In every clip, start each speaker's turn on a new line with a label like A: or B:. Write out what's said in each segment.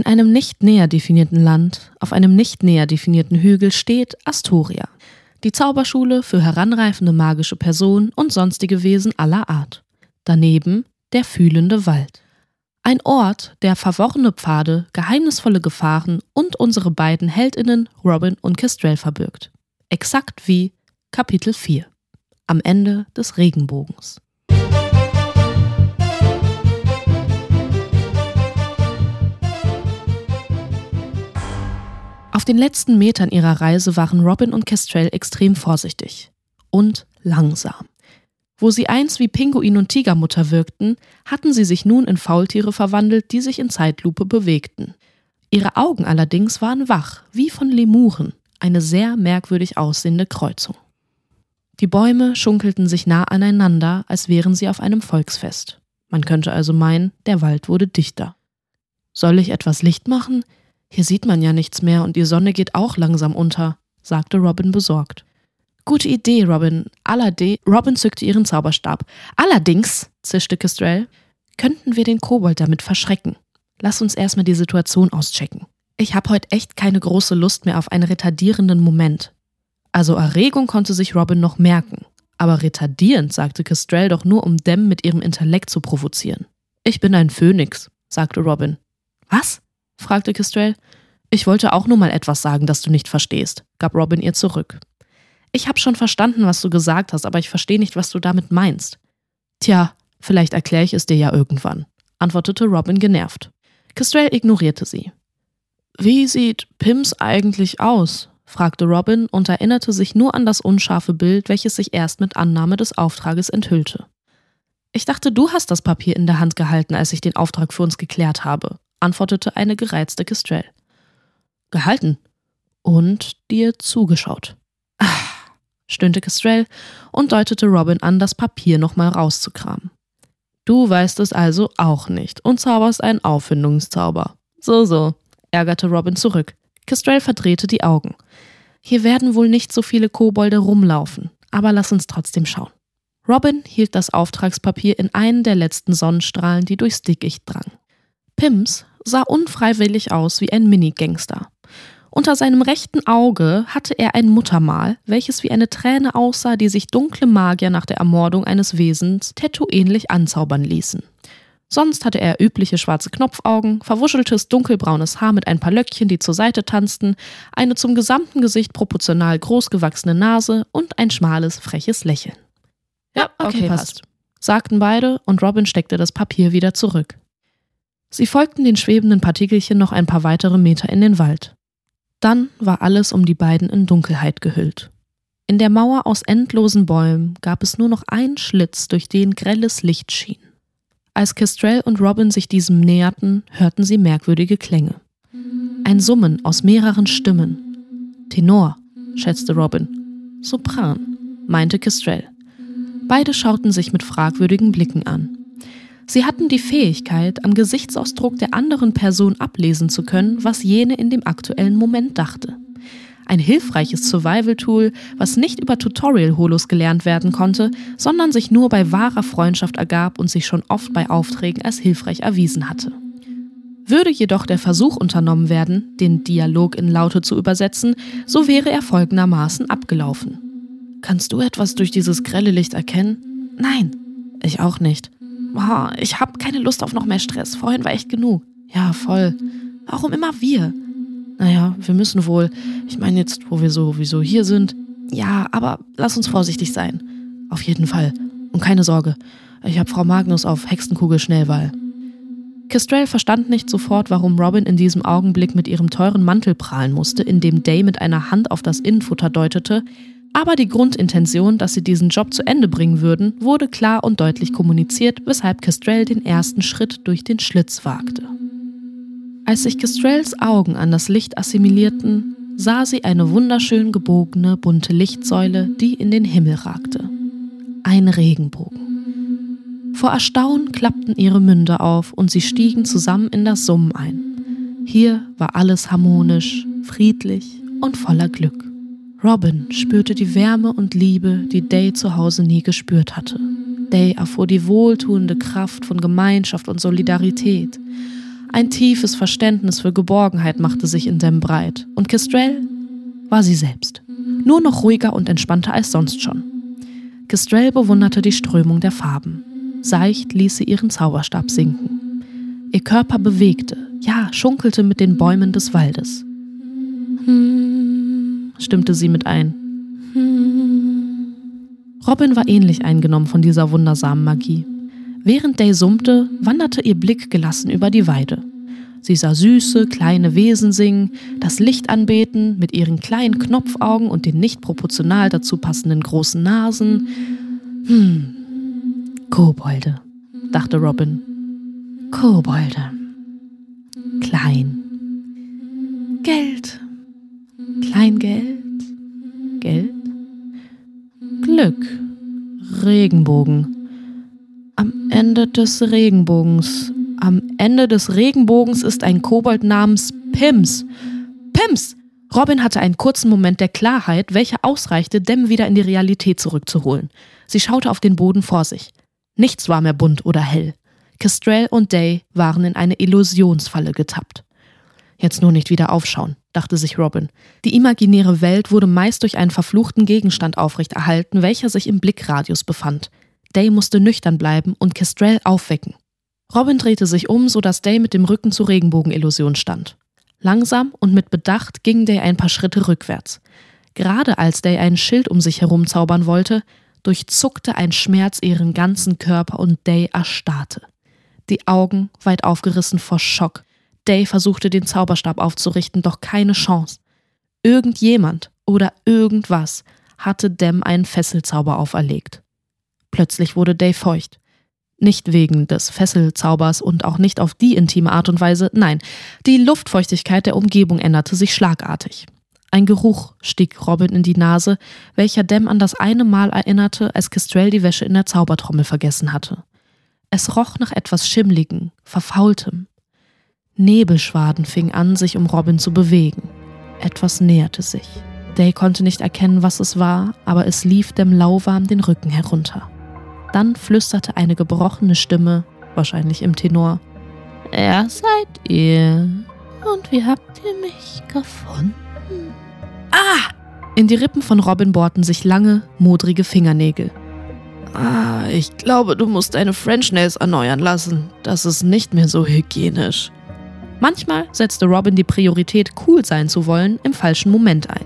A: In einem nicht näher definierten Land, auf einem nicht näher definierten Hügel steht Astoria, die Zauberschule für heranreifende magische Personen und sonstige Wesen aller Art. Daneben der fühlende Wald. Ein Ort, der verworrene Pfade, geheimnisvolle Gefahren und unsere beiden Heldinnen Robin und Kestrel verbirgt. Exakt wie Kapitel 4. Am Ende des Regenbogens. Den letzten Metern ihrer Reise waren Robin und Kestrel extrem vorsichtig und langsam. Wo sie einst wie Pinguin und Tigermutter wirkten, hatten sie sich nun in Faultiere verwandelt, die sich in Zeitlupe bewegten. Ihre Augen allerdings waren wach, wie von Lemuren, eine sehr merkwürdig aussehende Kreuzung. Die Bäume schunkelten sich nah aneinander, als wären sie auf einem Volksfest. Man könnte also meinen, der Wald wurde dichter. Soll ich etwas Licht machen? Hier sieht man ja nichts mehr und die Sonne geht auch langsam unter, sagte Robin besorgt. Gute Idee, Robin. Allerdings. Robin zückte ihren Zauberstab. Allerdings, zischte Kestrel, könnten wir den Kobold damit verschrecken. Lass uns erstmal die Situation auschecken. Ich habe heute echt keine große Lust mehr auf einen retardierenden Moment. Also Erregung konnte sich Robin noch merken. Aber retardierend sagte Kestrel doch nur, um Dem mit ihrem Intellekt zu provozieren. Ich bin ein Phönix, sagte Robin. Was? Fragte Kestrel. Ich wollte auch nur mal etwas sagen, das du nicht verstehst, gab Robin ihr zurück. Ich habe schon verstanden, was du gesagt hast, aber ich verstehe nicht, was du damit meinst. Tja, vielleicht erkläre ich es dir ja irgendwann, antwortete Robin genervt. Kestrel ignorierte sie. Wie sieht Pims eigentlich aus? fragte Robin und erinnerte sich nur an das unscharfe Bild, welches sich erst mit Annahme des Auftrages enthüllte. Ich dachte, du hast das Papier in der Hand gehalten, als ich den Auftrag für uns geklärt habe, antwortete eine gereizte Kestrel. Gehalten und dir zugeschaut. Ah, stöhnte Kestrel und deutete Robin an, das Papier nochmal rauszukramen. Du weißt es also auch nicht und zauberst einen Auffindungszauber. So, so, ärgerte Robin zurück. Kestrel verdrehte die Augen. Hier werden wohl nicht so viele Kobolde rumlaufen, aber lass uns trotzdem schauen. Robin hielt das Auftragspapier in einen der letzten Sonnenstrahlen, die durchs Dickicht drangen. Pims sah unfreiwillig aus wie ein Minigangster. Unter seinem rechten Auge hatte er ein Muttermal, welches wie eine Träne aussah, die sich dunkle Magier nach der Ermordung eines Wesens tattoo-ähnlich anzaubern ließen. Sonst hatte er übliche schwarze Knopfaugen, verwuscheltes dunkelbraunes Haar mit ein paar Löckchen, die zur Seite tanzten, eine zum gesamten Gesicht proportional groß gewachsene Nase und ein schmales, freches Lächeln. Ja, okay, okay passt, sagten beide und Robin steckte das Papier wieder zurück. Sie folgten den schwebenden Partikelchen noch ein paar weitere Meter in den Wald. Dann war alles um die beiden in Dunkelheit gehüllt. In der Mauer aus endlosen Bäumen gab es nur noch einen Schlitz, durch den grelles Licht schien. Als Kestrel und Robin sich diesem näherten, hörten sie merkwürdige Klänge. Ein Summen aus mehreren Stimmen. Tenor, schätzte Robin. Sopran, meinte Kestrel. Beide schauten sich mit fragwürdigen Blicken an. Sie hatten die Fähigkeit, am Gesichtsausdruck der anderen Person ablesen zu können, was jene in dem aktuellen Moment dachte. Ein hilfreiches Survival-Tool, was nicht über Tutorial-Holos gelernt werden konnte, sondern sich nur bei wahrer Freundschaft ergab und sich schon oft bei Aufträgen als hilfreich erwiesen hatte. Würde jedoch der Versuch unternommen werden, den Dialog in Laute zu übersetzen, so wäre er folgendermaßen abgelaufen. Kannst du etwas durch dieses grelle Licht erkennen? Nein, ich auch nicht. Oh, ich habe keine Lust auf noch mehr Stress. Vorhin war echt genug. Ja, voll. Warum immer wir? Naja, wir müssen wohl. Ich meine jetzt, wo wir sowieso hier sind. Ja, aber lass uns vorsichtig sein. Auf jeden Fall. Und keine Sorge. Ich habe Frau Magnus auf Hexenkugel Schnellwahl. Kestrel verstand nicht sofort, warum Robin in diesem Augenblick mit ihrem teuren Mantel prahlen musste, indem Day mit einer Hand auf das Innenfutter deutete, aber die Grundintention, dass sie diesen Job zu Ende bringen würden, wurde klar und deutlich kommuniziert, weshalb Kestrel den ersten Schritt durch den Schlitz wagte. Als sich Kestrels Augen an das Licht assimilierten, sah sie eine wunderschön gebogene, bunte Lichtsäule, die in den Himmel ragte. Ein Regenbogen. Vor Erstaunen klappten ihre Münder auf und sie stiegen zusammen in das Summen ein. Hier war alles harmonisch, friedlich und voller Glück. Robin spürte die Wärme und Liebe, die Day zu Hause nie gespürt hatte. Day erfuhr die wohltuende Kraft von Gemeinschaft und Solidarität Ein tiefes Verständnis für Geborgenheit machte sich in Dem breit und Kestrel war sie selbst, nur noch ruhiger und entspannter als sonst schon. Kestrel bewunderte die Strömung der Farben. Seicht ließ sie ihren Zauberstab sinken. Ihr Körper bewegte, ja, schunkelte mit den Bäumen des Waldes. Hm, stimmte sie mit ein. Robin war ähnlich eingenommen von dieser wundersamen Magie. Während Day summte, wanderte ihr Blick gelassen über die Weide. Sie sah süße, kleine Wesen singen, das Licht anbeten mit ihren kleinen Knopfaugen und den nicht proportional dazu passenden großen Nasen. Hm, Kobolde, dachte Robin. Kobolde. Klein. Geld. Kleingeld. Geld. Glück. Regenbogen. Am Ende des Regenbogens am Ende des Regenbogens ist ein Kobold namens Pims. Pims! Robin hatte einen kurzen Moment der Klarheit, welcher ausreichte, Dem wieder in die Realität zurückzuholen. Sie schaute auf den Boden vor sich. Nichts war mehr bunt oder hell. Kestrel und Day waren in eine Illusionsfalle getappt. Jetzt nur nicht wieder aufschauen, dachte sich Robin. Die imaginäre Welt wurde meist durch einen verfluchten Gegenstand aufrechterhalten, welcher sich im Blickradius befand. Day musste nüchtern bleiben und Kestrel aufwecken. Robin drehte sich um, sodass Day mit dem Rücken zur Regenbogenillusion stand. Langsam und mit Bedacht ging Day ein paar Schritte rückwärts. Gerade als Day ein Schild um sich herum zaubern wollte, durchzuckte ein Schmerz ihren ganzen Körper und Day erstarrte. Die Augen weit aufgerissen vor Schock. Day versuchte den Zauberstab aufzurichten, doch keine Chance. Irgendjemand oder irgendwas hatte Dem einen Fesselzauber auferlegt. Plötzlich wurde Day feucht. Nicht wegen des Fesselzaubers und auch nicht auf die intime Art und Weise, nein, die Luftfeuchtigkeit der Umgebung änderte sich schlagartig. Ein Geruch stieg Robin in die Nase, welcher Dem an das eine Mal erinnerte, als Kestrel die Wäsche in der Zaubertrommel vergessen hatte. Es roch nach etwas Schimmligem, Verfaultem. Nebelschwaden fingen an, sich um Robin zu bewegen. Etwas näherte sich. Day konnte nicht erkennen, was es war, aber es lief dem lauwarm den Rücken herunter. Dann flüsterte eine gebrochene Stimme, wahrscheinlich im Tenor. Er seid ihr. Und wie habt ihr mich gefunden? Ah! In die Rippen von Robin bohrten sich lange, modrige Fingernägel. Ah, ich glaube, du musst deine French Nails erneuern lassen. Das ist nicht mehr so hygienisch. Manchmal setzte Robin die Priorität, cool sein zu wollen, im falschen Moment ein.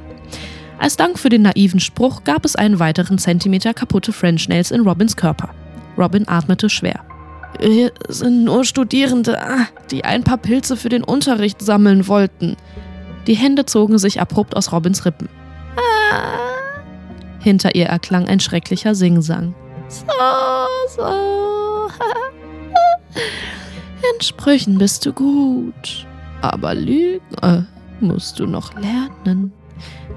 A: Als Dank für den naiven Spruch gab es einen weiteren Zentimeter kaputte French Nails in Robins Körper. Robin atmete schwer. Wir sind nur Studierende, ah, die ein paar Pilze für den Unterricht sammeln wollten. Die Hände zogen sich abrupt aus Robins Rippen. Ah. Hinter ihr erklang ein schrecklicher Singsang. So, so. In Sprüchen bist du gut, aber Lügen musst du noch lernen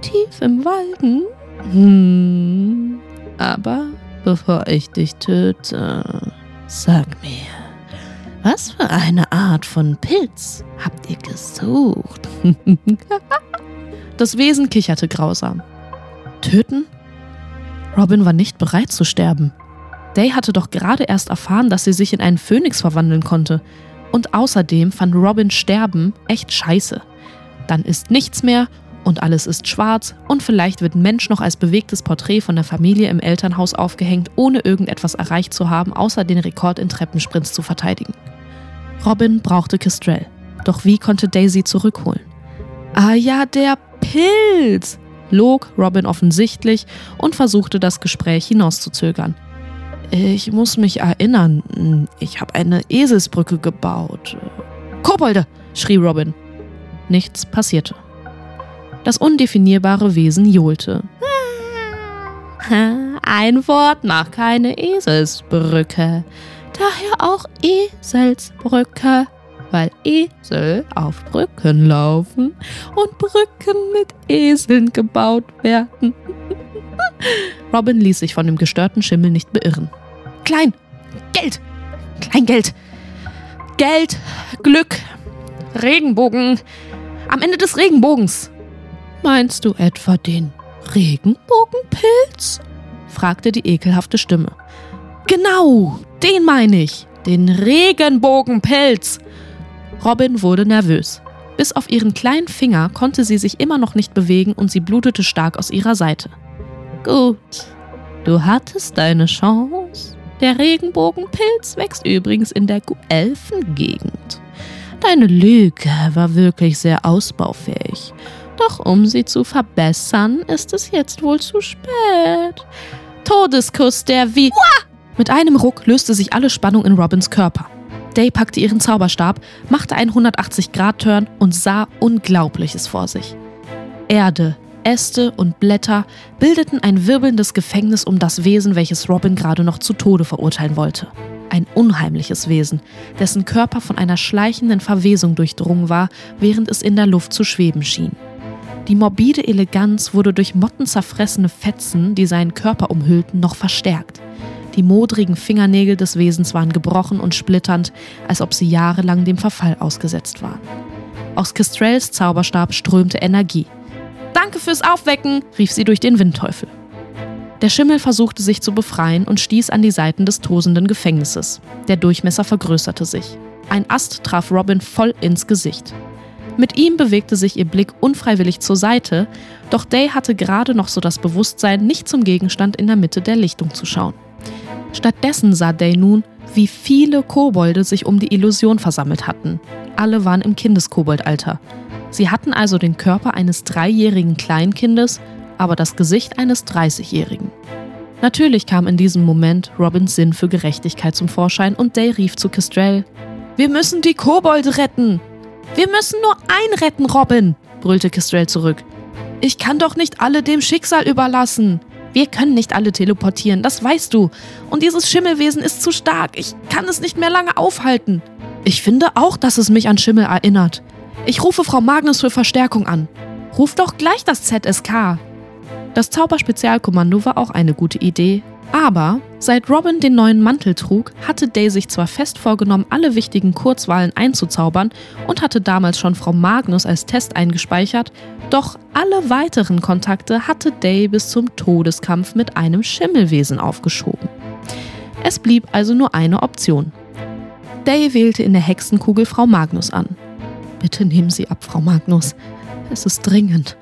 A: tief im Walden. Hm, aber bevor ich dich töte, sag mir, was für eine Art von Pilz habt ihr gesucht? das Wesen kicherte grausam. Töten? Robin war nicht bereit zu sterben. Day hatte doch gerade erst erfahren, dass sie sich in einen Phönix verwandeln konnte. Und außerdem fand Robin Sterben echt scheiße. Dann ist nichts mehr und alles ist schwarz und vielleicht wird Mensch noch als bewegtes Porträt von der Familie im Elternhaus aufgehängt, ohne irgendetwas erreicht zu haben, außer den Rekord in Treppensprints zu verteidigen. Robin brauchte Kestrel. Doch wie konnte Daisy zurückholen? Ah ja, der Pilz! log Robin offensichtlich und versuchte das Gespräch hinauszuzögern. Ich muss mich erinnern, ich habe eine Eselsbrücke gebaut. Kobolde! schrie Robin. Nichts passierte. Das undefinierbare Wesen johlte. Ein Wort macht keine Eselsbrücke. Daher auch Eselsbrücke, weil Esel auf Brücken laufen und Brücken mit Eseln gebaut werden. Robin ließ sich von dem gestörten Schimmel nicht beirren. Klein! Geld! Kleingeld! Geld! Glück! Regenbogen! Am Ende des Regenbogens! Meinst du etwa den Regenbogenpilz? fragte die ekelhafte Stimme. Genau, den meine ich, den Regenbogenpilz. Robin wurde nervös. Bis auf ihren kleinen Finger konnte sie sich immer noch nicht bewegen und sie blutete stark aus ihrer Seite. Gut, du hattest deine Chance. Der Regenbogenpilz wächst übrigens in der Guelfengegend. Deine Lüge war wirklich sehr ausbaufähig. Doch um sie zu verbessern, ist es jetzt wohl zu spät. Todeskuss der wie. Mit einem Ruck löste sich alle Spannung in Robins Körper. Day packte ihren Zauberstab, machte einen 180-Grad-Turn und sah Unglaubliches vor sich. Erde, Äste und Blätter bildeten ein wirbelndes Gefängnis um das Wesen, welches Robin gerade noch zu Tode verurteilen wollte. Ein unheimliches Wesen, dessen Körper von einer schleichenden Verwesung durchdrungen war, während es in der Luft zu schweben schien. Die morbide Eleganz wurde durch mottenzerfressene Fetzen, die seinen Körper umhüllten, noch verstärkt. Die modrigen Fingernägel des Wesens waren gebrochen und splitternd, als ob sie jahrelang dem Verfall ausgesetzt waren. Aus Kestrels Zauberstab strömte Energie. Danke fürs Aufwecken, rief sie durch den Windteufel. Der Schimmel versuchte sich zu befreien und stieß an die Seiten des tosenden Gefängnisses. Der Durchmesser vergrößerte sich. Ein Ast traf Robin voll ins Gesicht. Mit ihm bewegte sich ihr Blick unfreiwillig zur Seite, doch Day hatte gerade noch so das Bewusstsein, nicht zum Gegenstand in der Mitte der Lichtung zu schauen. Stattdessen sah Day nun, wie viele Kobolde sich um die Illusion versammelt hatten. Alle waren im Kindeskoboldalter. Sie hatten also den Körper eines dreijährigen Kleinkindes, aber das Gesicht eines 30-Jährigen. Natürlich kam in diesem Moment Robins Sinn für Gerechtigkeit zum Vorschein und Day rief zu Kestrel: Wir müssen die Kobolde retten! Wir müssen nur einen retten, Robin, brüllte Kestrel zurück. Ich kann doch nicht alle dem Schicksal überlassen. Wir können nicht alle teleportieren, das weißt du. Und dieses Schimmelwesen ist zu stark. Ich kann es nicht mehr lange aufhalten. Ich finde auch, dass es mich an Schimmel erinnert. Ich rufe Frau Magnus für Verstärkung an. Ruf doch gleich das ZSK. Das Zauberspezialkommando war auch eine gute Idee, aber seit Robin den neuen Mantel trug, hatte Day sich zwar fest vorgenommen, alle wichtigen Kurzwahlen einzuzaubern und hatte damals schon Frau Magnus als Test eingespeichert, doch alle weiteren Kontakte hatte Day bis zum Todeskampf mit einem Schimmelwesen aufgeschoben. Es blieb also nur eine Option. Day wählte in der Hexenkugel Frau Magnus an. Bitte nehmen Sie ab, Frau Magnus. Es ist dringend.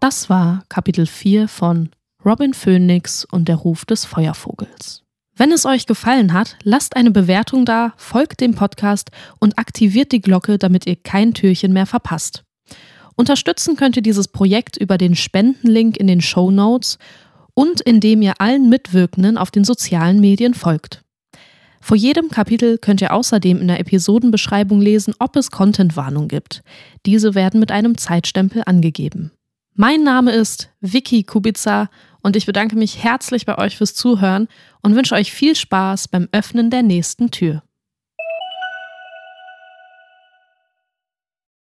A: Das war Kapitel 4 von Robin Phoenix und der Ruf des Feuervogels. Wenn es euch gefallen hat, lasst eine Bewertung da, folgt dem Podcast und aktiviert die Glocke, damit ihr kein Türchen mehr verpasst. Unterstützen könnt ihr dieses Projekt über den Spendenlink in den Show Notes und indem ihr allen Mitwirkenden auf den sozialen Medien folgt. Vor jedem Kapitel könnt ihr außerdem in der Episodenbeschreibung lesen, ob es Contentwarnung gibt. Diese werden mit einem Zeitstempel angegeben. Mein Name ist Vicky Kubica und ich bedanke mich herzlich bei euch fürs Zuhören und wünsche euch viel Spaß beim Öffnen der nächsten Tür.